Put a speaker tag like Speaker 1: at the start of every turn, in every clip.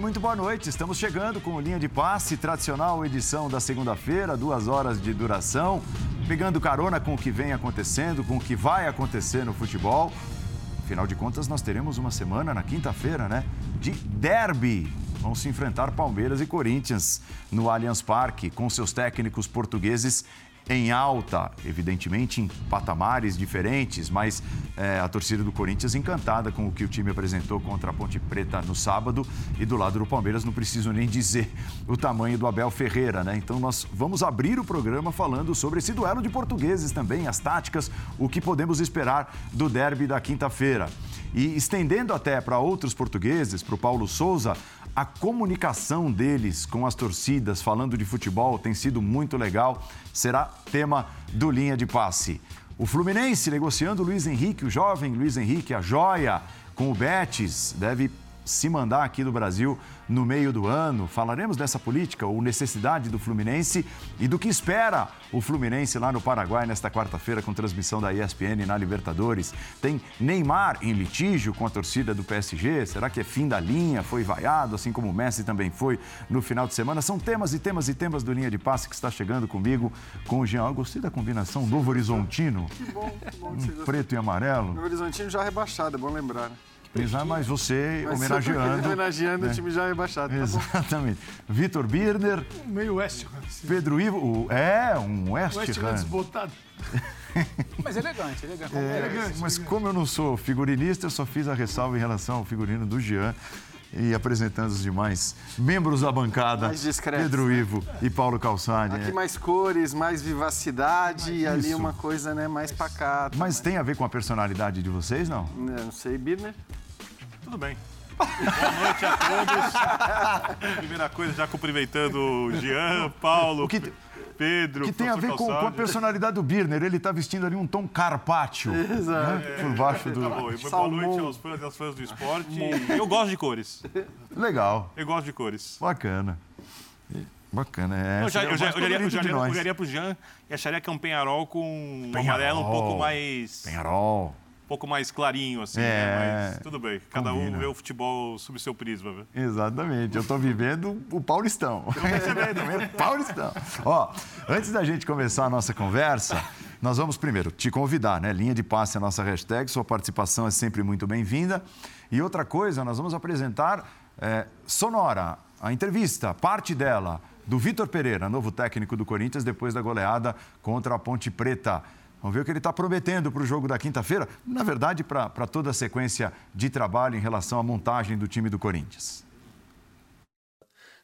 Speaker 1: Muito boa noite. Estamos chegando com linha de passe, tradicional edição da segunda-feira, duas horas de duração, pegando carona com o que vem acontecendo, com o que vai acontecer no futebol. Afinal de contas, nós teremos uma semana na quinta-feira, né? De derby. Vão se enfrentar Palmeiras e Corinthians no Allianz Parque, com seus técnicos portugueses em alta, evidentemente em patamares diferentes, mas é, a torcida do Corinthians encantada com o que o time apresentou contra a Ponte Preta no sábado e do lado do Palmeiras não preciso nem dizer o tamanho do Abel Ferreira, né? Então nós vamos abrir o programa falando sobre esse duelo de portugueses também, as táticas, o que podemos esperar do derby da quinta-feira. E estendendo até para outros portugueses, para o Paulo Souza, a comunicação deles com as torcidas falando de futebol tem sido muito legal. Será tema do Linha de Passe. O Fluminense negociando Luiz Henrique, o jovem Luiz Henrique, a joia, com o Betis, deve se mandar aqui do Brasil no meio do ano. Falaremos dessa política ou necessidade do Fluminense e do que espera o Fluminense lá no Paraguai nesta quarta-feira com transmissão da ESPN na Libertadores. Tem Neymar em litígio com a torcida do PSG. Será que é fim da linha? Foi vaiado, assim como o Messi também foi no final de semana. São temas e temas e temas do Linha de Passe que está chegando comigo com o Jean. Eu gostei da combinação Novo Horizontino.
Speaker 2: Que bom, que bom.
Speaker 1: Um preto e amarelo.
Speaker 2: Novo Horizontino já rebaixado, é bom lembrar. Né?
Speaker 1: Mas você mas homenageando.
Speaker 2: Homenageando né? o time já rebaixado. Tá
Speaker 1: Exatamente. Vitor Birner.
Speaker 3: Meio West
Speaker 1: Pedro Ivo. É, um West,
Speaker 3: West Ham. desbotado. mas elegante, elegante. É,
Speaker 1: elegante mas elegante. como eu não sou figurinista, eu só fiz a ressalva em relação ao figurino do Jean e apresentando os demais membros da bancada.
Speaker 2: Mais discretos,
Speaker 1: Pedro né? Ivo e Paulo Calçade.
Speaker 2: Aqui mais cores, mais vivacidade e ali uma coisa né, mais pacata.
Speaker 1: Mas tem a ver com a personalidade de vocês, não?
Speaker 2: Não, não sei, Birner.
Speaker 4: Tudo bem. Boa noite a todos. Primeira coisa, já cumprimentando o Jean, Paulo. O que... Pedro.
Speaker 1: Que tem a ver com, com, a personalidade do Birner. Ele está vestindo ali um tom carpaccio.
Speaker 2: Exato. Né?
Speaker 1: É, Por baixo do.
Speaker 4: Tá bom. Boa noite aos fãs e às fãs do esporte. Eu gosto de cores.
Speaker 1: Legal.
Speaker 4: Eu gosto de cores.
Speaker 1: Bacana. Bacana, é.
Speaker 4: Eu, já, eu, já, eu, olharia, eu, já, eu olharia pro Jean e acharia que é um penharol com um amarelo um pouco mais.
Speaker 1: Penharol
Speaker 4: um pouco mais clarinho, assim, né? é, né? Mas tudo bem. Cada combina. um vê o futebol sob seu prisma, viu?
Speaker 1: Exatamente. Eu estou vivendo o Paulistão. o Paulistão. Ó, antes da gente começar a nossa conversa, nós vamos primeiro te convidar, né? Linha de passe é a nossa hashtag, sua participação é sempre muito bem-vinda. E outra coisa, nós vamos apresentar é, Sonora, a entrevista, parte dela, do Vitor Pereira, novo técnico do Corinthians, depois da goleada contra a Ponte Preta. Vamos ver o que ele está prometendo para o jogo da quinta-feira, na verdade, para toda a sequência de trabalho em relação à montagem do time do Corinthians.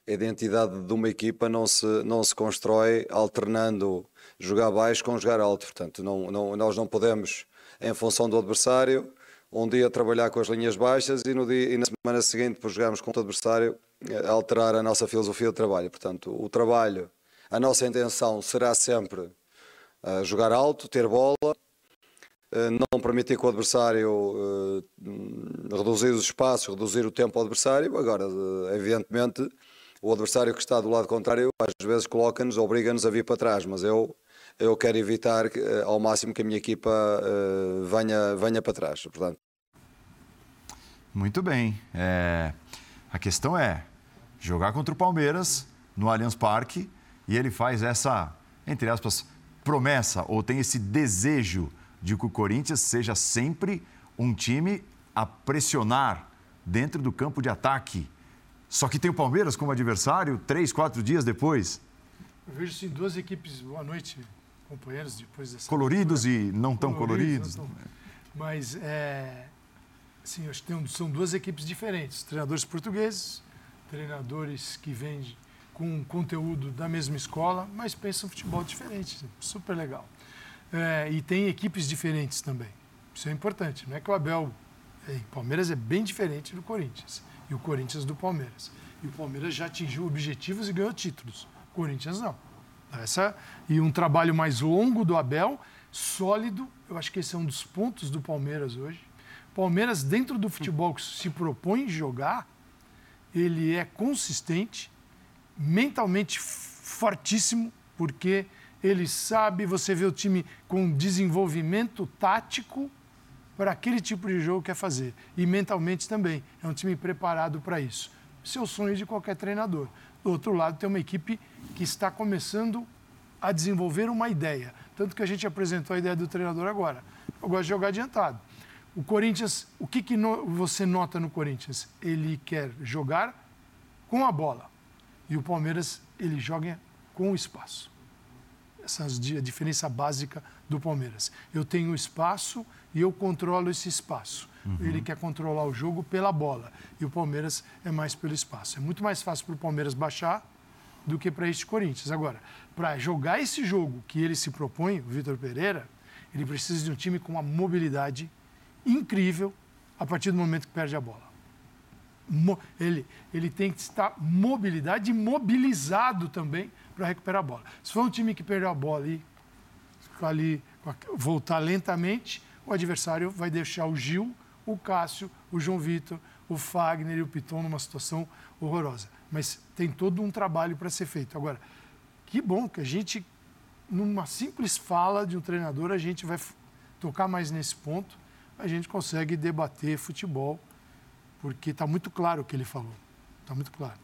Speaker 5: A identidade de uma equipa não se, não se constrói alternando jogar baixo com jogar alto. Portanto, não, não, nós não podemos, em função do adversário, um dia trabalhar com as linhas baixas e, no dia, e na semana seguinte, por jogarmos com o adversário, eh, alterar a nossa filosofia de trabalho. Portanto, o trabalho, a nossa intenção será sempre jogar alto, ter bola, uh, não permitir que o adversário uh, reduzir os espaços, reduzir o tempo ao adversário. Agora, evidentemente, o adversário que está do lado contrário às vezes coloca-nos, obriga-nos a vir para trás, mas eu eu quero evitar ao máximo que a minha equipa venha, venha para trás. Portanto.
Speaker 1: Muito bem. É... A questão é jogar contra o Palmeiras no Allianz Parque e ele faz essa, entre aspas, promessa ou tem esse desejo de que o Corinthians seja sempre um time a pressionar dentro do campo de ataque. Só que tem o Palmeiras como adversário três, quatro dias depois.
Speaker 3: Eu vejo sim duas equipes. Boa noite, companheiros, depois dessa.
Speaker 1: Coloridos e não tão coloridos. coloridos. Não tão...
Speaker 3: Mas, é... sim, acho que tem, são duas equipes diferentes. Treinadores portugueses, treinadores que vêm com conteúdo da mesma escola, mas pensam futebol diferente. Super legal. É, e tem equipes diferentes também. Isso é importante. Não é que o Abel em Palmeiras é bem diferente do Corinthians. E o Corinthians do Palmeiras. E o Palmeiras já atingiu objetivos e ganhou títulos. O Corinthians não. Essa, e um trabalho mais longo do Abel, sólido. Eu acho que esse é um dos pontos do Palmeiras hoje. Palmeiras, dentro do futebol que se propõe jogar, ele é consistente, mentalmente fortíssimo, porque ele sabe, você vê o time com desenvolvimento tático para aquele tipo de jogo que quer fazer. E mentalmente também. É um time preparado para isso. O sonho de qualquer treinador. Do outro lado, tem uma equipe que está começando a desenvolver uma ideia. Tanto que a gente apresentou a ideia do treinador agora. Eu gosto de jogar adiantado. O Corinthians, o que, que no, você nota no Corinthians? Ele quer jogar com a bola. E o Palmeiras, ele joga com o espaço. Essa é a diferença básica do Palmeiras. Eu tenho espaço e eu controlo esse espaço. Uhum. Ele quer controlar o jogo pela bola. E o Palmeiras é mais pelo espaço. É muito mais fácil para o Palmeiras baixar do que para este Corinthians. Agora, para jogar esse jogo que ele se propõe, o Vitor Pereira, ele precisa de um time com uma mobilidade incrível a partir do momento que perde a bola. Ele, ele tem que estar mobilidade e mobilizado também para recuperar a bola. Se for um time que perdeu a bola e ficar ali, voltar lentamente, o adversário vai deixar o Gil, o Cássio, o João Vitor, o Fagner e o Piton numa situação horrorosa. Mas tem todo um trabalho para ser feito. Agora, que bom que a gente, numa simples fala de um treinador, a gente vai tocar mais nesse ponto, a gente consegue debater futebol, porque está muito claro o que ele falou. Está muito claro.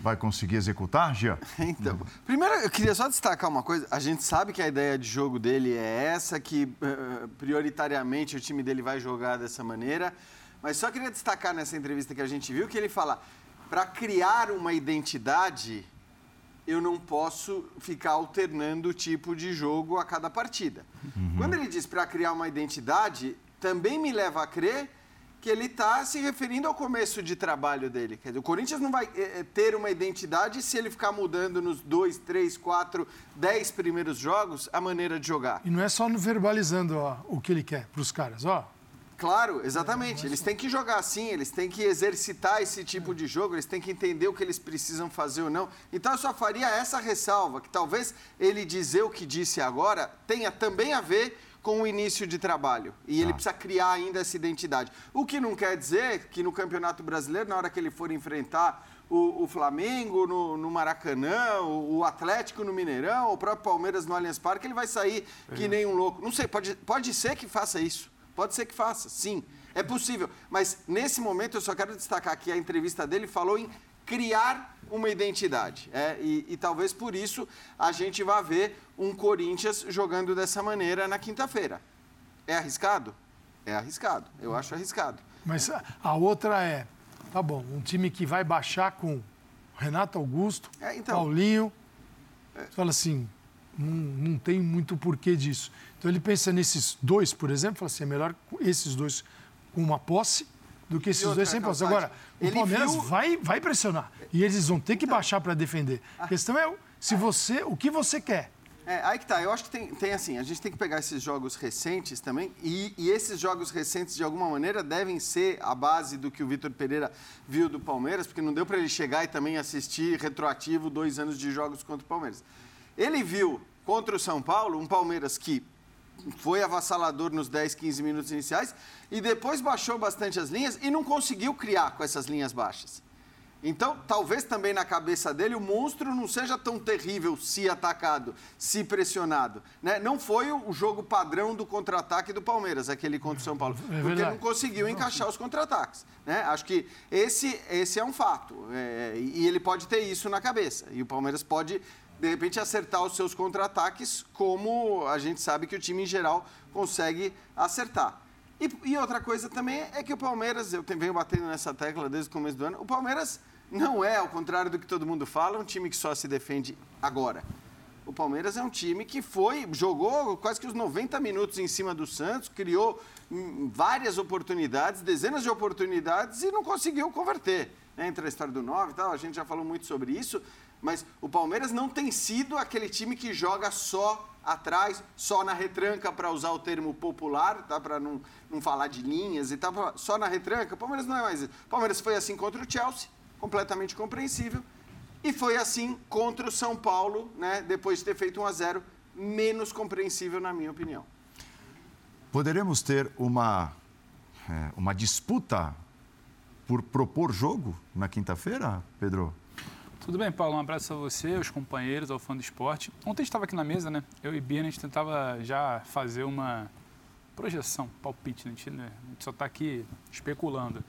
Speaker 1: Vai conseguir executar, Gia?
Speaker 2: Então, primeiro eu queria só destacar uma coisa. A gente sabe que a ideia de jogo dele é essa, que uh, prioritariamente o time dele vai jogar dessa maneira. Mas só queria destacar nessa entrevista que a gente viu que ele fala: para criar uma identidade, eu não posso ficar alternando o tipo de jogo a cada partida. Uhum. Quando ele diz para criar uma identidade, também me leva a crer que ele está se referindo ao começo de trabalho dele. Quer dizer, o Corinthians não vai é, ter uma identidade se ele ficar mudando nos dois, três, quatro, dez primeiros jogos a maneira de jogar.
Speaker 3: E não é só no verbalizando ó, o que ele quer para os caras, ó.
Speaker 2: Claro, exatamente. Eles têm que jogar assim, eles têm que exercitar esse tipo de jogo, eles têm que entender o que eles precisam fazer ou não. Então eu só faria essa ressalva, que talvez ele dizer o que disse agora tenha também a ver com o início de trabalho. E ele ah. precisa criar ainda essa identidade. O que não quer dizer que no Campeonato Brasileiro, na hora que ele for enfrentar o, o Flamengo no, no Maracanã, o, o, Atlético no Mineirão, o próprio Palmeiras no Allianz Parque, ele vai sair que nem um louco. Não sei, pode, pode ser que faça isso. Pode ser que faça, sim. É possível. Mas nesse momento eu só quero destacar que a entrevista dele falou em criar uma identidade. É, e, e, talvez por isso a gente vá ver um Corinthians jogando dessa maneira na quinta-feira. É arriscado? É arriscado. Eu acho arriscado.
Speaker 3: Mas a outra é, tá bom, um time que vai baixar com Renato Augusto, é, então, Paulinho. É. Você fala assim, não, não tem muito porquê disso. Então ele pensa nesses dois, por exemplo, fala assim, é melhor esses dois com uma posse do que esses dois sem posse. Agora, o Palmeiras viu... vai, vai pressionar. E eles vão ter que então, baixar para defender. A questão é se você, o que você quer.
Speaker 2: É, aí que tá. Eu acho que tem, tem assim, a gente tem que pegar esses jogos recentes também, e, e, esses jogos recentes, de alguma maneira, devem ser a base do que o Vitor Pereira viu do Palmeiras, porque não deu para ele chegar e também assistir retroativo dois anos de jogos contra o Palmeiras. Ele viu contra o São Paulo um Palmeiras que foi avassalador nos 10, 15 minutos iniciais e depois baixou bastante as linhas e não conseguiu criar com essas linhas baixas. Então, talvez também na cabeça dele o monstro não seja tão terrível se atacado, se pressionado. Né? Não foi o jogo padrão do contra-ataque do Palmeiras, aquele contra o São Paulo, é porque não conseguiu encaixar os contra-ataques. Né? Acho que esse, esse é um fato. É, e ele pode ter isso na cabeça. E o Palmeiras pode de repente, acertar os seus contra-ataques, como a gente sabe que o time em geral consegue acertar. E, e, outra coisa também é que o Palmeiras, eu venho batendo nessa tecla desde o começo do ano, o Palmeiras não é, ao contrário do que todo mundo fala, um time que só se defende agora. O Palmeiras é um time que foi, jogou quase que os 90 minutos em cima do Santos, criou hum, várias oportunidades, dezenas de oportunidades e não conseguiu converter. Né? Entre a história do 9 e tal, a gente já falou muito sobre isso, mas o Palmeiras não tem sido aquele time que joga só atrás, só na retranca, para usar o termo popular, tá? para não, não falar de linhas e tal, só na retranca. O Palmeiras não é mais isso. O Palmeiras foi assim contra o Chelsea, completamente compreensível, e foi assim contra o São Paulo, né? depois de ter feito 1 a 0 menos compreensível, na minha opinião.
Speaker 1: Poderemos ter uma, é, uma disputa por propor jogo na quinta-feira, Pedro?
Speaker 6: Tudo bem, Paulo? Um abraço a você, aos companheiros, ao fã do esporte. Ontem estava aqui na mesa, né? Eu e Bia, a gente tentava já fazer uma projeção, palpite, né? a, gente, né? a gente só está aqui especulando.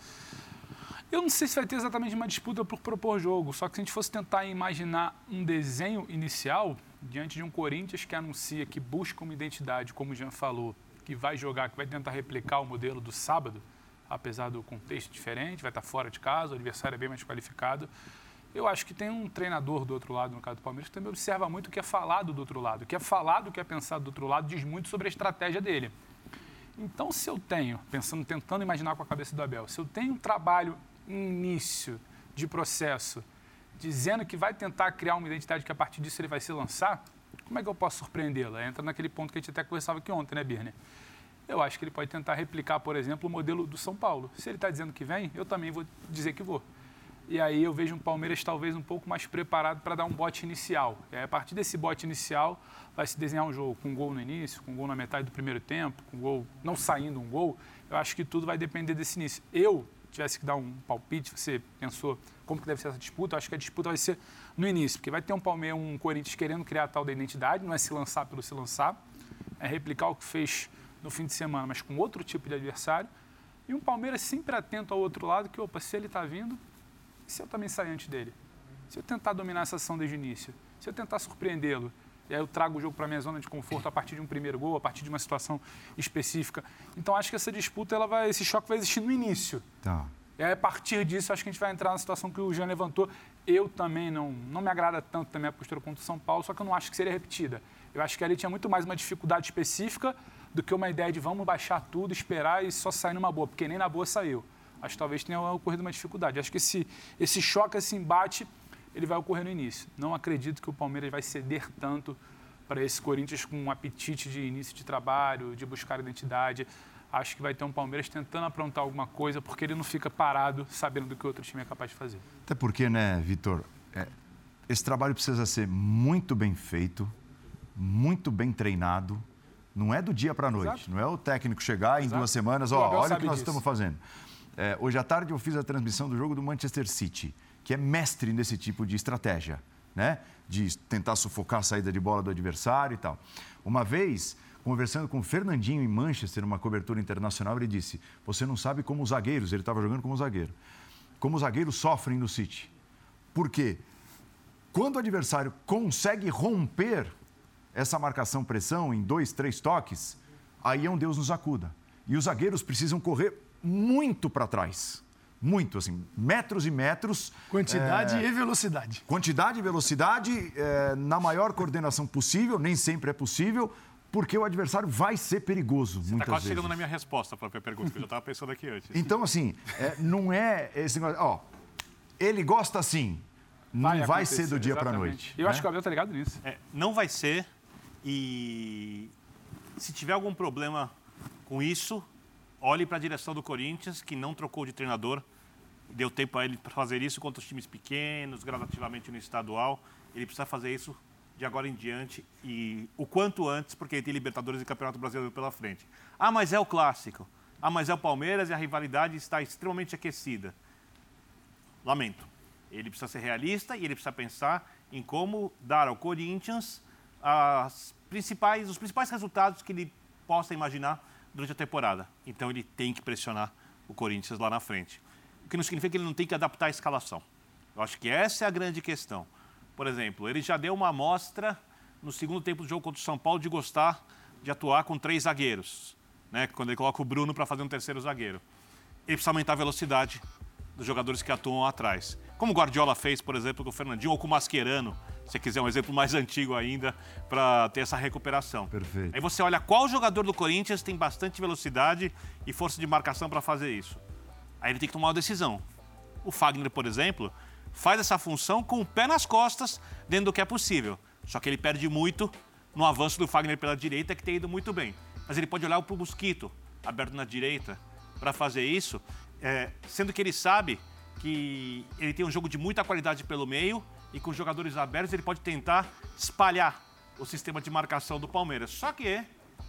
Speaker 6: Eu não sei se vai ter exatamente uma disputa por propor jogo, só que se a gente fosse tentar imaginar um desenho inicial, diante de um Corinthians que anuncia que busca uma identidade, como o Jean falou, que vai jogar, que vai tentar replicar o modelo do sábado, apesar do contexto diferente, vai estar fora de casa, o adversário é bem mais qualificado. Eu acho que tem um treinador do outro lado, no caso do Palmeiras, que também observa muito o que é falado do outro lado. O que é falado, o que é pensado do outro lado, diz muito sobre a estratégia dele. Então, se eu tenho, pensando, tentando imaginar com a cabeça do Abel, se eu tenho um trabalho início de processo dizendo que vai tentar criar uma identidade que a partir disso ele vai se lançar, como é que eu posso surpreendê-la? Entra naquele ponto que a gente até conversava aqui ontem, né, Birner? Eu acho que ele pode tentar replicar, por exemplo, o modelo do São Paulo. Se ele está dizendo que vem, eu também vou dizer que vou. E aí eu vejo um Palmeiras talvez um pouco mais preparado para dar um bote inicial. E aí, a partir desse bote inicial, vai se desenhar um jogo com um gol no início, com um gol na metade do primeiro tempo, com um gol não saindo um gol. Eu acho que tudo vai depender desse início. Eu tivesse que dar um palpite, você pensou como que deve ser essa disputa, eu acho que a disputa vai ser no início, porque vai ter um Palmeiras, um Corinthians querendo criar a tal da identidade, não é se lançar pelo se lançar, é replicar o que fez no fim de semana, mas com outro tipo de adversário, e um Palmeiras sempre atento ao outro lado, que, opa, se ele está vindo, e se eu também sair antes dele? Se eu tentar dominar essa ação desde o início? Se eu tentar surpreendê-lo? E aí eu trago o jogo para a minha zona de conforto a partir de um primeiro gol, a partir de uma situação específica. Então acho que essa disputa, ela vai, esse choque vai existir no início.
Speaker 1: Tá.
Speaker 6: E aí, a partir disso, acho que a gente vai entrar na situação que o Jean levantou. Eu também não, não me agrada tanto também a postura contra o São Paulo, só que eu não acho que seria repetida. Eu acho que ali tinha muito mais uma dificuldade específica do que uma ideia de vamos baixar tudo, esperar e só sair numa boa, porque nem na boa saiu. Acho que talvez tenha ocorrido uma dificuldade. Acho que esse, esse choque, esse embate, ele vai ocorrer no início. Não acredito que o Palmeiras vai ceder tanto para esse Corinthians com um apetite de início de trabalho, de buscar identidade acho que vai ter um Palmeiras tentando aprontar alguma coisa, porque ele não fica parado sabendo do que o outro time é capaz de fazer.
Speaker 1: Até porque, né, Vitor, é, esse trabalho precisa ser muito bem feito, muito bem treinado. Não é do dia para a noite. Exato. Não é o técnico chegar Exato. em duas semanas, ó, olha o que nós disso. estamos fazendo. É, hoje à tarde eu fiz a transmissão do jogo do Manchester City, que é mestre nesse tipo de estratégia, né? De tentar sufocar a saída de bola do adversário e tal. Uma vez conversando com o Fernandinho em Manchester, numa cobertura internacional, ele disse: Você não sabe como os zagueiros, ele estava jogando como zagueiro, como os zagueiros sofrem no City. Por quê? Quando o adversário consegue romper essa marcação-pressão em dois, três toques, aí é um Deus nos acuda. E os zagueiros precisam correr muito para trás. Muito, assim, metros e metros.
Speaker 3: Quantidade é... e velocidade.
Speaker 1: Quantidade e velocidade é, na maior coordenação possível, nem sempre é possível, porque o adversário vai ser perigoso. Você está quase vezes.
Speaker 4: chegando na minha resposta para a pergunta, que eu já estava pensando aqui antes.
Speaker 1: Então, assim, é, não é esse negócio. Ó, ele gosta assim. Não vai, vai ser do dia para a noite.
Speaker 6: Eu né? acho que o Abel está ligado nisso.
Speaker 4: É, não vai ser. E se tiver algum problema com isso, olhe para a direção do Corinthians, que não trocou de treinador. Deu tempo a ele para fazer isso contra os times pequenos, gradativamente no estadual. Ele precisa fazer isso de agora em diante e o quanto antes, porque tem Libertadores e Campeonato Brasileiro pela frente. Ah, mas é o clássico. Ah, mas é o Palmeiras e a rivalidade está extremamente aquecida. Lamento. Ele precisa ser realista e ele precisa pensar em como dar ao Corinthians as principais, os principais resultados que ele possa imaginar durante a temporada. Então ele tem que pressionar o Corinthians lá na frente. O que não significa que ele não tem que adaptar a escalação. Eu acho que essa é a grande questão. Por exemplo, ele já deu uma amostra no segundo tempo do jogo contra o São Paulo de gostar de atuar com três zagueiros, né? quando ele coloca o Bruno para fazer um terceiro zagueiro. Ele precisa aumentar a velocidade dos jogadores que atuam atrás. Como o Guardiola fez, por exemplo, com o Fernandinho ou com o Mascherano, se quiser um exemplo mais antigo ainda, para ter essa recuperação.
Speaker 1: Perfeito.
Speaker 4: Aí você olha qual jogador do Corinthians tem bastante velocidade e força de marcação para fazer isso. Aí ele tem que tomar uma decisão. O Fagner, por exemplo, faz essa função com o pé nas costas, dentro do que é possível. Só que ele perde muito no avanço do Fagner pela direita, que tem ido muito bem. Mas ele pode olhar para o Mosquito, aberto na direita, para fazer isso, é, sendo que ele sabe que ele tem um jogo de muita qualidade pelo meio e com jogadores abertos ele pode tentar espalhar o sistema de marcação do Palmeiras. Só que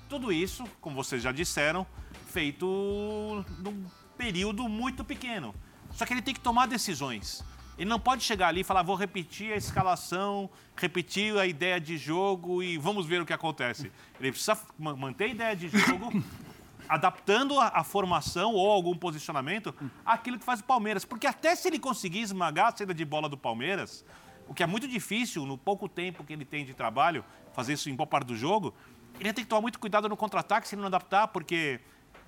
Speaker 4: tudo isso, como vocês já disseram, feito num período muito pequeno. Só que ele tem que tomar decisões. Ele não pode chegar ali e falar, vou repetir a escalação, repetir a ideia de jogo e vamos ver o que acontece. Ele precisa manter a ideia de jogo, adaptando a, a, formação ou algum posicionamento àquilo que faz o Palmeiras. Porque até se ele conseguir esmagar a saída de bola do Palmeiras, o que é muito difícil no pouco tempo que ele tem de trabalho, fazer isso em boa parte do jogo, ele tem que tomar muito cuidado no contra-ataque se ele não adaptar, porque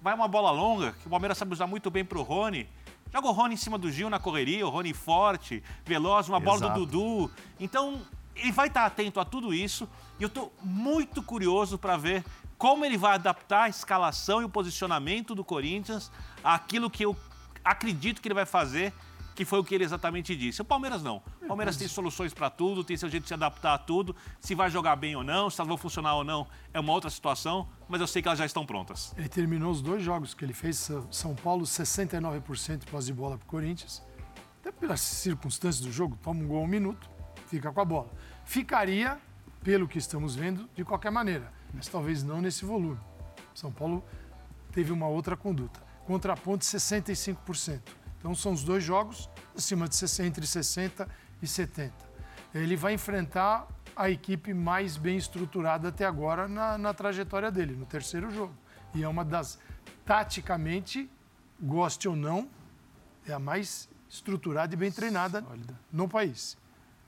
Speaker 4: vai uma bola longa, que o Palmeiras sabe usar muito bem para o Rony. Joga o Rony em cima do Gil na correria, o Rony forte, veloz, uma Exato. bola do Dudu. Então, ele vai estar atento a tudo isso e eu estou muito curioso para ver como ele vai adaptar a escalação e o posicionamento do Corinthians àquilo que eu acredito que ele vai fazer que foi o que ele exatamente disse. O Palmeiras não. O Palmeiras tem soluções para tudo, tem seu jeito de se adaptar a tudo. Se vai jogar bem ou não, se elas vão funcionar ou não, é uma outra situação, mas eu sei que elas já estão prontas.
Speaker 3: Ele terminou os dois jogos que ele fez, São Paulo 69% pós de bola para o Corinthians. Até pelas circunstâncias do jogo, toma um gol um minuto, fica com a bola. Ficaria, pelo que estamos vendo, de qualquer maneira, mas talvez não nesse volume. São Paulo teve uma outra conduta. Contraponto 65%. Então são os dois jogos acima de 60, entre 60 e 70. Ele vai enfrentar a equipe mais bem estruturada até agora na, na trajetória dele, no terceiro jogo. E é uma das, taticamente, goste ou não, é a mais estruturada e bem treinada Sólida. no país.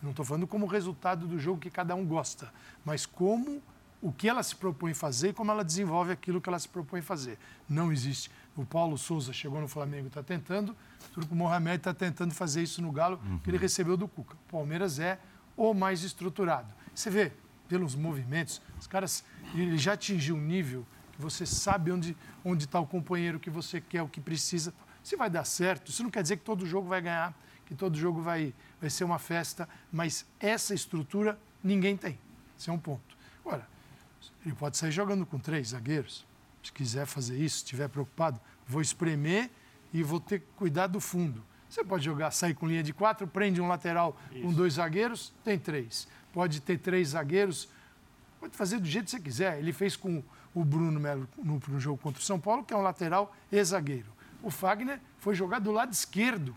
Speaker 3: Não estou falando como resultado do jogo que cada um gosta, mas como o que ela se propõe fazer e como ela desenvolve aquilo que ela se propõe fazer. Não existe o Paulo Souza chegou no Flamengo, está tentando. O Turco Mohamed está tentando fazer isso no Galo, uhum. que ele recebeu do Cuca. O Palmeiras é o mais estruturado. Você vê, pelos movimentos, os caras, ele já atingiu um nível que você sabe onde onde está o companheiro que você quer, o que precisa. Se vai dar certo, isso não quer dizer que todo jogo vai ganhar, que todo jogo vai, vai ser uma festa, mas essa estrutura ninguém tem. Esse é um ponto. Agora, ele pode sair jogando com três zagueiros, se quiser fazer isso, estiver preocupado, vou espremer e vou ter que cuidar do fundo. Você pode jogar, sair com linha de quatro, prende um lateral isso. com dois zagueiros, tem três. Pode ter três zagueiros, pode fazer do jeito que você quiser. Ele fez com o Bruno Melo no, no jogo contra o São Paulo, que é um lateral e zagueiro. O Fagner foi jogar do lado esquerdo,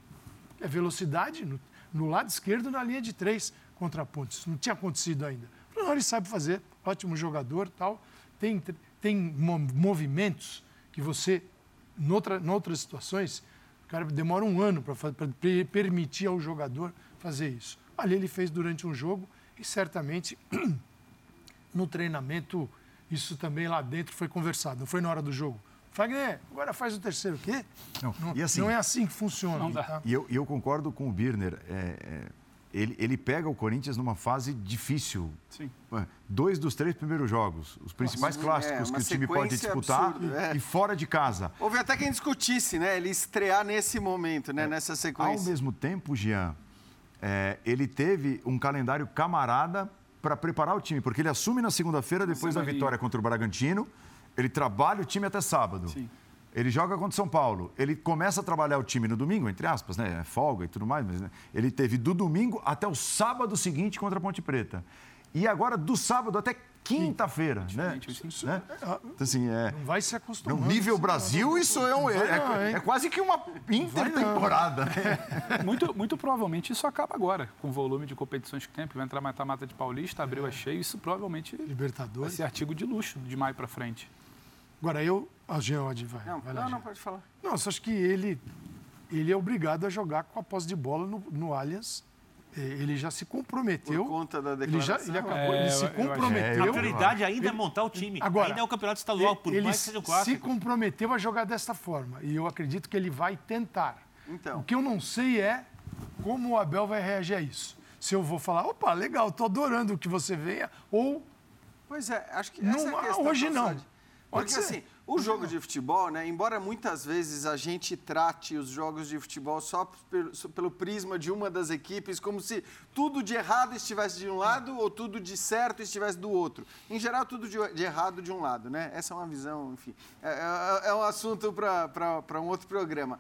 Speaker 3: é velocidade no, no lado esquerdo na linha de três contra a Ponte. Isso não tinha acontecido ainda. Não, ele sabe fazer, ótimo jogador, tal. Tem tem movimentos que você, em outra, outras situações, o cara demora um ano para permitir ao jogador fazer isso. Ali ele fez durante um jogo e certamente no treinamento isso também lá dentro foi conversado, não foi na hora do jogo. Fagner, agora faz o terceiro, o quê? Não, não, assim, não é assim que funciona.
Speaker 1: Tá? E eu, eu, concordo com o Birner. É, é ele, ele pega o Corinthians numa fase difícil. Sim. Dois dos três primeiros jogos, os principais Nossa, clássicos é, que o time pode disputar absurda, é. e fora de casa.
Speaker 2: Houve até quem discutisse, né? Ele estrear nesse momento, né? É. Nessa sequência.
Speaker 1: Ao mesmo tempo, Jean, é, ele teve um calendário camarada para preparar o time, porque ele assume na segunda-feira, depois da vitória contra o Bragantino, ele trabalha o time até sábado. Sim. Ele joga contra o São Paulo. Ele começa a trabalhar o time no domingo, entre aspas, né? É folga e tudo mais, mas né? ele teve do domingo até o sábado seguinte contra a Ponte Preta. E agora do sábado até quinta-feira, né? né? Então,
Speaker 3: assim, é... Não vai se acostumar.
Speaker 1: No nível Brasil, isso é, um, é, é, quase que uma intertemporada. Né?
Speaker 6: muito, muito provavelmente isso acaba agora, com o volume de competições que tem, porque vai entrar mata-mata de Paulista, abril é cheio, isso provavelmente
Speaker 3: Libertadores.
Speaker 6: vai ser artigo de luxo de maio para frente.
Speaker 3: Agora, eu. A Jean vai.
Speaker 2: Não,
Speaker 3: vai
Speaker 2: lá, não, não, pode falar.
Speaker 3: Não, só acho que ele, ele é obrigado a jogar com a posse de bola no, no Allianz. É, ele já se comprometeu.
Speaker 2: Por conta da declaração.
Speaker 3: Ele, já, ele, acabou, é, ele se comprometeu.
Speaker 4: a prioridade ainda é montar o time. Agora, ainda é o campeonato estadual, por
Speaker 3: ele
Speaker 4: mais que seja o clássico.
Speaker 3: se comprometeu a jogar desta forma. E eu acredito que ele vai tentar. Então. O que eu não sei é como o Abel vai reagir a isso. Se eu vou falar, opa, legal, estou adorando que você venha, ou.
Speaker 2: Pois é, acho que essa não, é a questão.
Speaker 3: Hoje não.
Speaker 2: Porque assim, o jogo de futebol, né, embora muitas vezes a gente trate os jogos de futebol só pelo, prisma de uma das equipes, como se tudo de errado estivesse de um lado ou tudo de certo estivesse do outro. Em geral, tudo de, de errado de um lado, né? Essa é uma visão, enfim. É, é, é um assunto para um outro programa.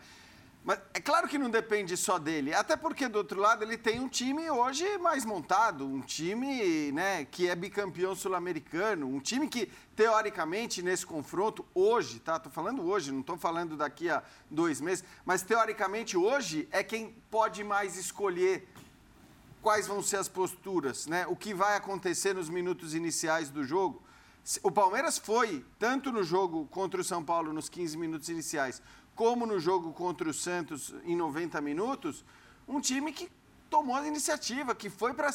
Speaker 2: Mas é claro que não depende só dele, até porque do outro lado ele tem um time hoje mais montado, um time né, que é bicampeão sul-americano, um time que teoricamente nesse confronto hoje, tá? Tô falando hoje, não estou falando daqui a dois meses, mas teoricamente hoje é quem pode mais escolher quais vão ser as posturas, né? O que vai acontecer nos minutos iniciais do jogo. O Palmeiras foi, tanto no jogo contra o São Paulo nos 15 minutos iniciais, como no jogo contra o Santos em 90 minutos, um time que tomou a iniciativa, que foi para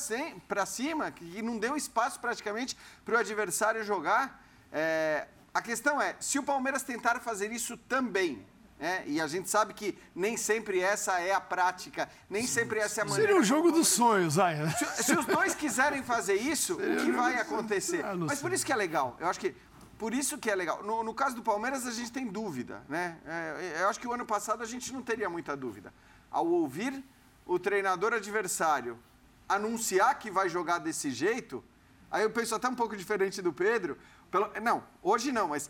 Speaker 2: cima, que não deu espaço praticamente para o adversário jogar. É, a questão é, se o Palmeiras tentar fazer isso também, né, e a gente sabe que nem sempre essa é a prática, nem sempre essa é a maneira.
Speaker 3: Seria um jogo dos sonhos, né?
Speaker 2: se, se os dois quiserem fazer isso, o que vai acontecer?
Speaker 3: Ah,
Speaker 2: Mas por isso que é legal. Eu acho que por isso que é legal. No, no caso do Palmeiras, a gente tem dúvida, né? É, eu acho que o ano passado a gente não teria muita dúvida. Ao ouvir o treinador adversário anunciar que vai jogar desse jeito, aí eu penso até um pouco diferente do Pedro. Pelo- não, hoje não, mas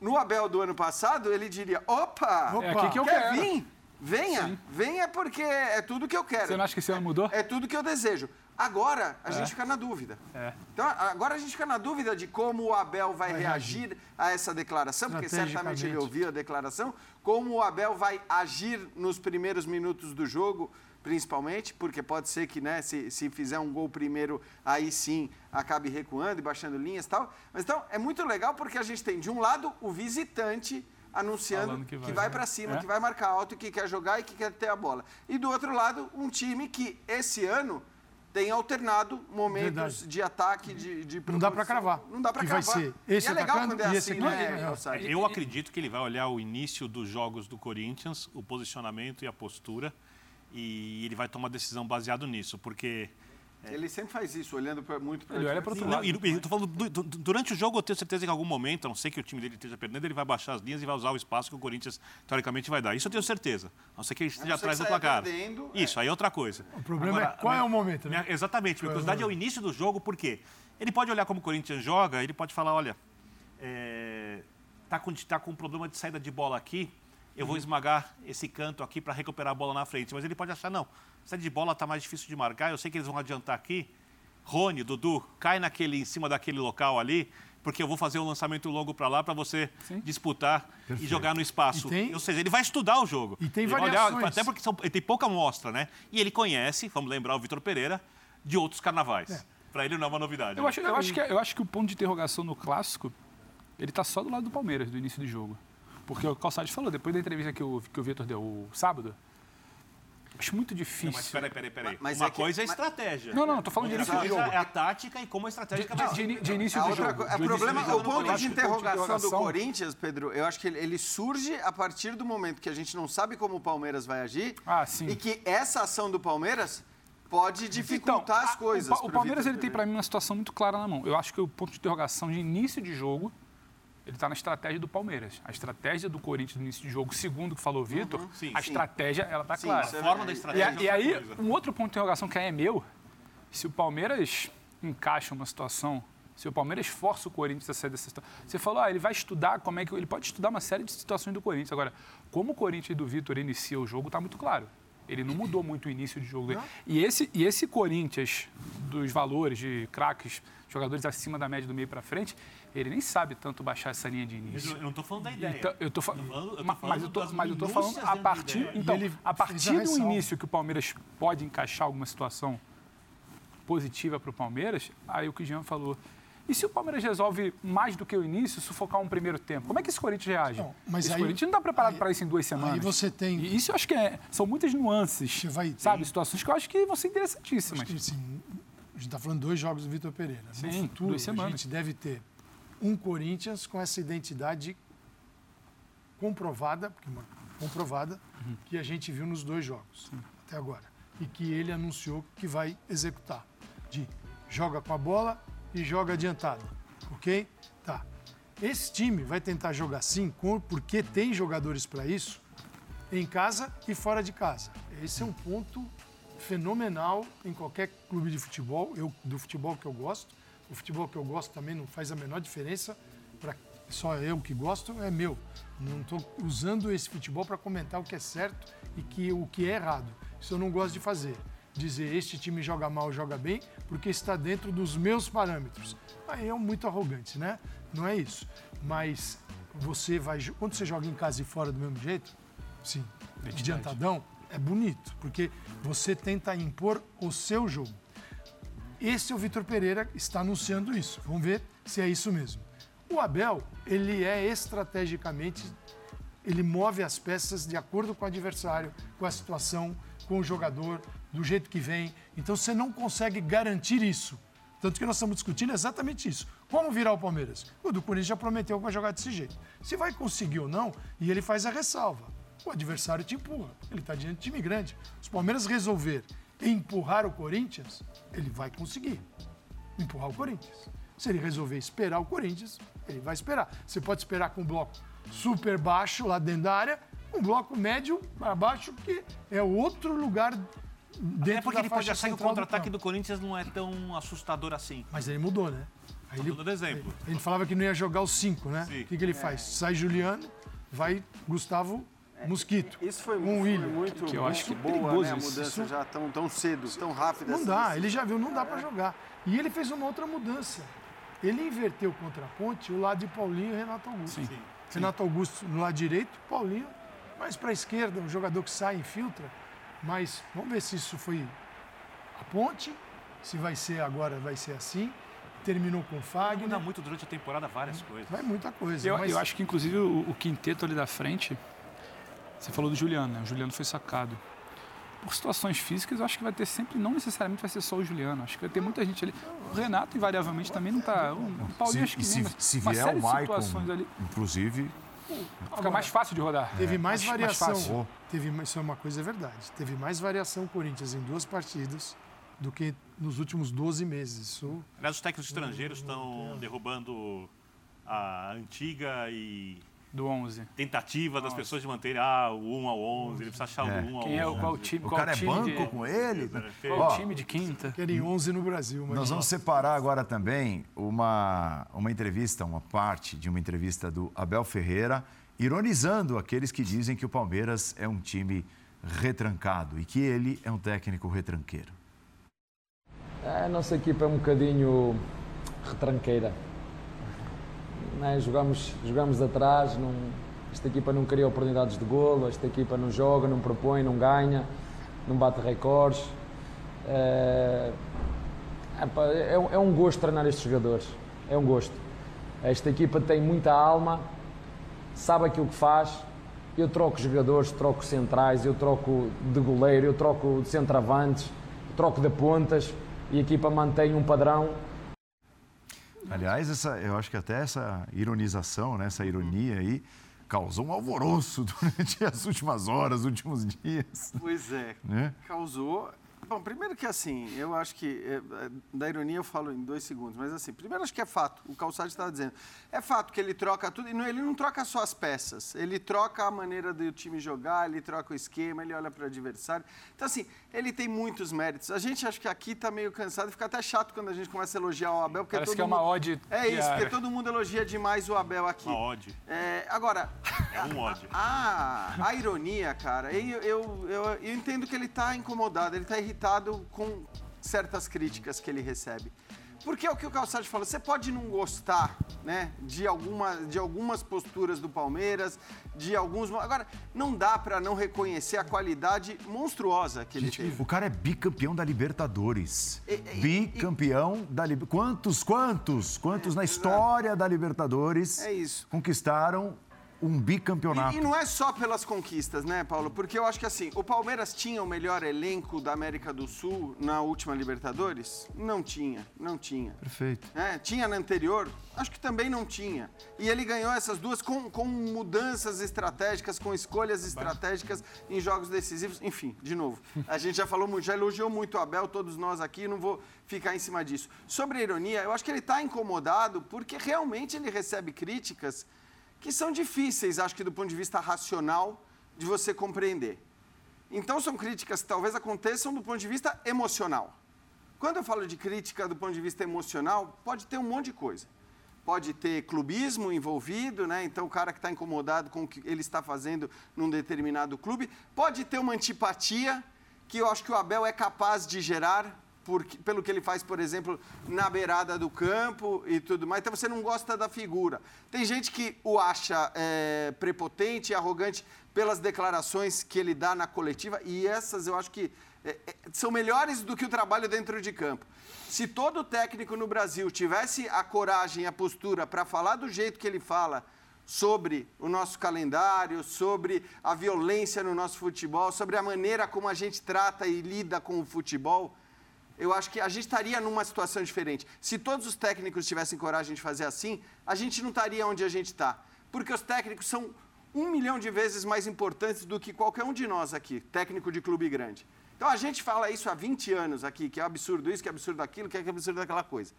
Speaker 2: no Abel do ano passado, ele diria: opa,
Speaker 3: Opa,
Speaker 6: É aqui que eu
Speaker 2: quer
Speaker 6: quero.
Speaker 2: vir? Venha,
Speaker 6: Sim.
Speaker 2: venha porque é tudo que eu quero.
Speaker 6: Você não acha que esse ano mudou?
Speaker 2: É tudo que eu desejo. Agora, a gente fica na dúvida.
Speaker 6: É.
Speaker 2: Então, agora a gente fica na dúvida de como o Abel vai,
Speaker 3: Vai
Speaker 2: reagir a essa declaração, porque certamente ele ouviu a declaração, como o Abel vai agir nos primeiros minutos do jogo, principalmente, porque pode ser que, né, se, se fizer um gol primeiro, aí sim acabe recuando e baixando linhas e tal. Mas então, é muito legal porque a gente tem, de um lado, o visitante anunciando que
Speaker 6: que
Speaker 2: vai,
Speaker 6: vai,
Speaker 2: para
Speaker 6: né?
Speaker 2: cima,
Speaker 6: É.
Speaker 2: que vai marcar alto, que quer jogar e que quer ter a bola. E do outro lado, um time que esse ano tem alternado momentos
Speaker 3: Verdade.
Speaker 2: de ataque, de, de
Speaker 3: Não dá pra
Speaker 2: proposição.
Speaker 3: cravar.
Speaker 2: Não dá pra
Speaker 3: Que vai
Speaker 2: cravar.
Speaker 3: ser esse
Speaker 2: e é legal quando é
Speaker 3: esse
Speaker 2: assim, né,
Speaker 3: É.
Speaker 2: Alçade?
Speaker 4: Eu acredito que ele vai olhar o início dos jogos do Corinthians, o posicionamento e a postura, e ele vai tomar decisão baseado nisso, porque
Speaker 2: Ele sempre faz isso, olhando pra- muito para
Speaker 6: Ele olha pro outro
Speaker 4: Não,
Speaker 6: lado.
Speaker 4: e, e eu tô falando, du- du- durante o jogo, eu tenho certeza que em algum momento, a não sei que o time dele esteja perdendo, ele vai baixar as linhas e vai usar o espaço que o Corinthians, teoricamente, vai dar. Isso eu tenho certeza. A não ser que ele esteja
Speaker 2: não ser
Speaker 4: atrás do placar.
Speaker 2: perdendo,
Speaker 4: Isso, aí é outra coisa.
Speaker 3: O problema
Speaker 4: Agora,
Speaker 3: é qual é o momento, né?
Speaker 4: minha- exatamente. Minha curiosidade é o início do jogo, porque ele pode olhar como o Corinthians joga, ele pode falar, olha, é, tá, com, tá com um problema de saída de bola aqui, eu vou esmagar esse canto aqui para recuperar a bola na frente. Mas ele pode achar, não, saída de bola tá mais difícil de marcar, eu sei que eles vão adiantar aqui. Rony, Dudu, cai naquele, em cima daquele local ali, porque eu vou fazer um lançamento longo para lá para você
Speaker 6: Sim.
Speaker 4: disputar e jogar no espaço.
Speaker 3: E tem-
Speaker 4: Ou seja, ele vai estudar o jogo.
Speaker 3: E tem
Speaker 4: Ele vai olhar,
Speaker 3: variações.
Speaker 4: até porque são- ele tem pouca amostra, né? E ele conhece, vamos lembrar o Vitor Pereira, de outros carnavais. Para ele não é uma novidade.
Speaker 6: Eu
Speaker 4: né?
Speaker 6: acho, eu, acho que, eu acho que o ponto de interrogação no clássico, ele tá só do lado do Palmeiras, do início do jogo. Porque o Calçade falou, depois da entrevista que o, que o Vitor deu o sábado, acho muito difícil.
Speaker 4: Não, mas peraí, peraí, peraí.
Speaker 2: Mas
Speaker 4: uma
Speaker 2: é que-
Speaker 4: coisa é
Speaker 2: mas-
Speaker 4: estratégia.
Speaker 6: Não, não, tô falando de início do jogo.
Speaker 4: É a tática e como a estratégia
Speaker 6: De, de, de, de início
Speaker 2: A
Speaker 6: do
Speaker 2: outra
Speaker 6: jogo.
Speaker 2: é
Speaker 6: Do
Speaker 2: problema,
Speaker 6: jogo
Speaker 2: o ponto de interrogação do Corinthians, Pedro, eu acho que ele, ele surge a partir do momento que a gente não sabe como o Palmeiras vai agir
Speaker 6: Ah, sim.
Speaker 2: e que essa ação do Palmeiras pode dificultar
Speaker 6: Então,
Speaker 2: as
Speaker 6: a-
Speaker 2: coisas.
Speaker 6: O, Pa- o Palmeiras ele tem para mim uma situação muito clara na mão. Eu acho que o ponto de interrogação de início de jogo ele está na estratégia do Palmeiras. A estratégia do Corinthians no início de jogo, segundo o que falou o Vitor,
Speaker 4: sim,
Speaker 6: a
Speaker 2: sim.
Speaker 6: estratégia ela tá
Speaker 2: Sim,
Speaker 6: clara.
Speaker 4: A
Speaker 2: é
Speaker 4: forma da.
Speaker 6: E,
Speaker 4: estratégia
Speaker 6: e
Speaker 4: é
Speaker 6: aí,
Speaker 4: outra coisa.
Speaker 6: um outro ponto de interrogação que aí é meu, se o Palmeiras encaixa uma situação, se o Palmeiras força o Corinthians a sair dessa situação. Você falou, ah, ele vai estudar como é que. Ele pode estudar uma série de situações do Corinthians. Agora, como o Corinthians e do Vitor inicia o jogo, está muito claro. Ele não mudou muito o início de jogo dele. E esse, e esse Corinthians, dos valores de craques, jogadores acima da média do meio para frente, ele nem sabe tanto baixar essa linha de início.
Speaker 4: eu eu não estou falando da ideia.
Speaker 6: Então, eu tô, fa-
Speaker 4: Eu tô falando- eu tô
Speaker 6: Ma-
Speaker 4: falando
Speaker 6: mas eu tô, mas eu
Speaker 4: minúcias
Speaker 6: falando a
Speaker 4: dentro da
Speaker 6: partir, então,
Speaker 3: ele
Speaker 6: a
Speaker 3: a
Speaker 6: partir do início que o Palmeiras pode encaixar alguma situação positiva para o Palmeiras, aí o que o Jean falou. E se o Palmeiras resolve mais do que o início, sufocar um primeiro tempo? Como é que esse Corinthians reage?
Speaker 3: Não, mas
Speaker 6: esse
Speaker 3: aí-
Speaker 6: Corinthians não está preparado para isso em duas semanas.
Speaker 3: aí você tem-
Speaker 6: E isso eu acho que é, são muitas nuances,
Speaker 3: Você vai-
Speaker 6: sabe? Situações que eu acho que vão ser
Speaker 3: Acho
Speaker 6: interessantíssimas.
Speaker 3: que, assim, a gente está falando dois jogos do Vitor Pereira. No
Speaker 6: Sim,
Speaker 3: futuro,
Speaker 6: duas semanas.
Speaker 3: a gente deve ter um Corinthians com essa identidade comprovada, comprovada,
Speaker 6: Uhum.
Speaker 3: que a gente viu nos dois jogos até agora. E que ele anunciou que vai executar. De joga com a bola e joga adiantado. Ok? Tá. Esse time vai tentar jogar assim, porque tem jogadores para isso, em casa e fora de casa. Esse é um ponto fenomenal em qualquer clube de futebol, eu, do futebol que eu gosto. O futebol que eu gosto também não faz a menor diferença, para só eu que gosto é meu. Não estou usando esse futebol para comentar o que é certo e que, o que é errado. Isso eu não gosto de fazer. Dizer este time joga mal, joga bem, porque está dentro dos meus parâmetros. Aí é muito arrogante, né? Não é isso. Mas você vai. Quando você joga em casa e fora do mesmo jeito, sim, adiantadão, é bonito, porque você tenta impor o seu jogo. Esse é o Vitor Pereira, está anunciando isso. Vamos ver se é isso mesmo. O Abel, ele é estrategicamente, ele move as peças de acordo com o adversário, com a situação, com o jogador, do jeito que vem. Então você não consegue garantir isso. Tanto que nós estamos discutindo exatamente isso. Como virar o Palmeiras? O do Corinthians já prometeu que vai jogar desse jeito. Se vai conseguir ou não, e ele faz a ressalva. O adversário te empurra. Ele está diante de time grande. Se o Palmeiras resolver empurrar o Corinthians, ele vai conseguir empurrar o Corinthians. Se ele resolver esperar o Corinthians, ele vai esperar. Você pode esperar com um bloco super baixo lá dentro da área, um bloco médio para baixo, que é outro lugar dentro
Speaker 4: É porque
Speaker 3: da
Speaker 4: ele pode achar que o
Speaker 3: do
Speaker 4: contra-ataque
Speaker 3: campo.
Speaker 4: do Corinthians não é tão assustador assim.
Speaker 3: Mas ele mudou, né? Aí ele,
Speaker 4: Todo exemplo.
Speaker 3: a gente falava que não ia jogar os cinco, né?
Speaker 4: Sim.
Speaker 3: O que, que ele faz? Sai Juliano, vai Gustavo Mosquito.
Speaker 2: Isso foi,
Speaker 3: o
Speaker 2: foi
Speaker 3: William.
Speaker 2: muito,
Speaker 6: Que eu acho que é
Speaker 2: boa,
Speaker 6: perigoso
Speaker 2: né? A
Speaker 6: isso.
Speaker 2: mudança já tão, tão cedo, tão rápida.
Speaker 3: Não
Speaker 2: assim.
Speaker 3: dá, ele já viu, não dá para jogar. E ele fez uma outra mudança. Ele inverteu contra a ponte o lado de Paulinho e Renato Augusto.
Speaker 6: Sim.
Speaker 3: Renato Augusto no lado direito, Paulinho mais para a esquerda, um jogador que sai e infiltra. Mas vamos ver se isso foi a ponte, se vai ser agora, vai ser assim. Terminou com o
Speaker 4: Muda
Speaker 3: Fagner.
Speaker 4: muito durante a temporada várias coisas.
Speaker 3: Vai muita coisa.
Speaker 6: Eu,
Speaker 3: mas
Speaker 6: eu acho que, inclusive, o, o quinteto ali da frente, você falou do Juliano, né? O Juliano foi sacado. Por situações físicas, eu acho que vai ter sempre, não necessariamente vai ser só o Juliano. Acho que vai ter muita gente ali. O Renato, invariavelmente, também não tá. O Paulinho, acho que
Speaker 1: se,
Speaker 6: mas
Speaker 1: se
Speaker 6: uma
Speaker 1: vier
Speaker 6: série
Speaker 1: o
Speaker 6: de situações
Speaker 1: Maicon,
Speaker 6: ali.
Speaker 1: inclusive,
Speaker 6: Fica mais fácil de rodar.
Speaker 3: Teve mais
Speaker 6: Acho mais
Speaker 3: variação.
Speaker 6: fácil.
Speaker 3: teve, mais- isso é uma coisa é verdade. Teve mais variação Corinthians em duas partidas do que nos últimos 12 meses. Isso
Speaker 4: Aliás, os técnicos estrangeiros estão derrubando a antiga e
Speaker 6: Do 11.
Speaker 4: tentativa das pessoas de manter ah, o 1 ao 11, ele precisa achar
Speaker 1: É.
Speaker 4: o 1 ao
Speaker 6: Quem é o
Speaker 4: 11.
Speaker 6: qual time?
Speaker 1: o
Speaker 6: qual
Speaker 1: cara é banco
Speaker 6: de,
Speaker 1: com ele.
Speaker 6: Qual
Speaker 1: Ó,
Speaker 6: time de quinta?
Speaker 3: querem 11 no Brasil. Mas
Speaker 1: Nós vamos separar agora também uma, uma entrevista, uma parte de uma entrevista do Abel Ferreira, ironizando aqueles que dizem que o Palmeiras é um time retrancado e que ele é um técnico retranqueiro.
Speaker 7: A nossa equipa é um bocadinho retranqueira. Né? Jogamos, jogamos atrás, não- esta equipa não cria oportunidades de golo, esta equipa não joga, não propõe, não ganha, não bate recordes. É, é é um gosto treinar estes jogadores, é um gosto. Esta equipa tem muita alma, sabe aquilo que faz. Eu troco jogadores, troco centrais, eu troco de goleiro, eu troco de centroavantes, troco de pontas e a equipa mantém um padrão.
Speaker 1: Aliás, essa, eu acho que até essa ironização, né, essa ironia aí, causou um alvoroço durante as últimas horas, últimos dias.
Speaker 2: Pois é,
Speaker 1: Né?
Speaker 2: causou. Bom, primeiro que assim, eu acho que é, é, da ironia eu falo em dois segundos, mas assim, primeiro acho que é fato, o Calçado estava dizendo, é fato que ele troca tudo, e não- ele não troca só as peças, ele troca a maneira do time jogar, ele troca o esquema, ele olha para o adversário. Então assim, ele tem muitos méritos. A gente acho que aqui está meio cansado, fica até chato quando a gente começa a elogiar o Abel, porque
Speaker 6: Parece
Speaker 2: todo
Speaker 6: que é uma
Speaker 2: mundo-
Speaker 6: ode
Speaker 2: É isso, porque todo mundo elogia demais o Abel aqui.
Speaker 4: Uma ode.
Speaker 2: É, agora,
Speaker 4: É um ódio.
Speaker 2: a, a ironia, cara, eu, eu, eu, eu entendo que ele está incomodado, ele está irritado com certas críticas que ele recebe. Porque é o que o Calçado falou, você pode não gostar né, de, alguma, de algumas posturas do Palmeiras, de alguns. Agora, não dá para não reconhecer a qualidade monstruosa que ele
Speaker 1: Gente,
Speaker 2: teve.
Speaker 1: o cara é bicampeão da Libertadores.
Speaker 2: E- e-
Speaker 1: bicampeão da Libertadores. Quantos, quantos, quantos na história da Libertadores
Speaker 2: É isso.
Speaker 1: conquistaram um bicampeonato?
Speaker 2: E, e não é só pelas conquistas, né, Paulo? Porque eu acho que assim, o Palmeiras tinha o melhor elenco da América do Sul na última Libertadores? Não tinha, não tinha.
Speaker 1: Perfeito.
Speaker 2: É, tinha na anterior? Acho que também não tinha. E ele ganhou essas duas com, com mudanças estratégicas, com escolhas estratégicas em jogos decisivos. Enfim, de novo, a gente já falou muito, já elogiou muito o Abel, todos nós aqui, não vou ficar em cima disso. Sobre a ironia, eu acho que ele está incomodado porque realmente ele recebe críticas que são difíceis, acho que do ponto de vista racional, de você compreender. Então, são críticas que talvez aconteçam do ponto de vista emocional. Quando eu falo de crítica do ponto de vista emocional, pode ter um monte de coisa. Pode ter clubismo envolvido, né? Então, o cara que está incomodado com o que ele está fazendo num determinado clube. Pode ter uma antipatia, que eu acho que o Abel é capaz de gerar, porque, pelo que ele faz, por exemplo, na beirada do campo e tudo mais. Então, você não gosta da figura. Tem gente que o acha é, prepotente e arrogante pelas declarações que ele dá na coletiva, e essas eu acho que é, é, são melhores do que o trabalho dentro de campo. Se todo técnico no Brasil tivesse a coragem, a postura para falar do jeito que ele fala sobre o nosso calendário, sobre a violência no nosso futebol, sobre a maneira como a gente trata e lida com o futebol, eu acho que a gente estaria numa situação diferente. Se todos os técnicos tivessem coragem de fazer assim, a gente não estaria onde a gente está. Porque os técnicos são um milhão de vezes mais importantes do que qualquer um de nós aqui, técnico de clube grande. Então a gente fala isso há 20 anos aqui, que é absurdo isso, que é absurdo aquilo, que é absurdo aquela coisa.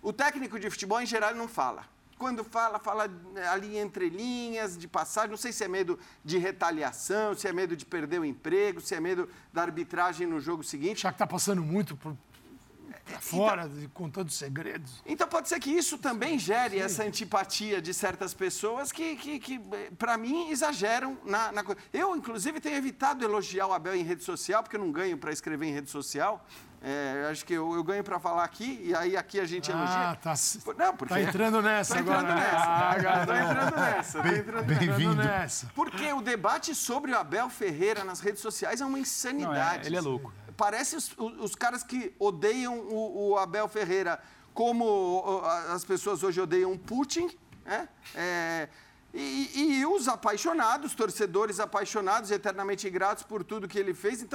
Speaker 2: O técnico de futebol, em geral, não fala. Quando fala, fala ali entre linhas, de passagem. Não sei se é medo de retaliação, se é medo de perder o emprego, se é medo da arbitragem no jogo seguinte.
Speaker 3: Já que está passando muito por, pra fora, então, contando segredos.
Speaker 2: Então pode ser que isso também gere Sim. essa antipatia de certas pessoas que, que, que para mim, exageram na, na coisa. Eu, inclusive, tenho evitado elogiar o Abel em rede social, porque eu não ganho para escrever em rede social. É, acho que eu, eu ganho para falar aqui e aí aqui a gente elogia.
Speaker 3: Ah, tá. Não, porque... Tá entrando nessa tô entrando agora. Nessa. Ah,
Speaker 2: tô entrando nessa.
Speaker 1: Bem-vindo.
Speaker 2: Porque o debate sobre o Abel Ferreira nas redes sociais é uma insanidade. Não,
Speaker 6: é, ele é louco.
Speaker 2: Parece os, os caras que odeiam o, o, Abel Ferreira como as pessoas hoje odeiam Putin, né? É, e, e, os apaixonados, torcedores apaixonados, eternamente gratos por tudo que ele fez. Então,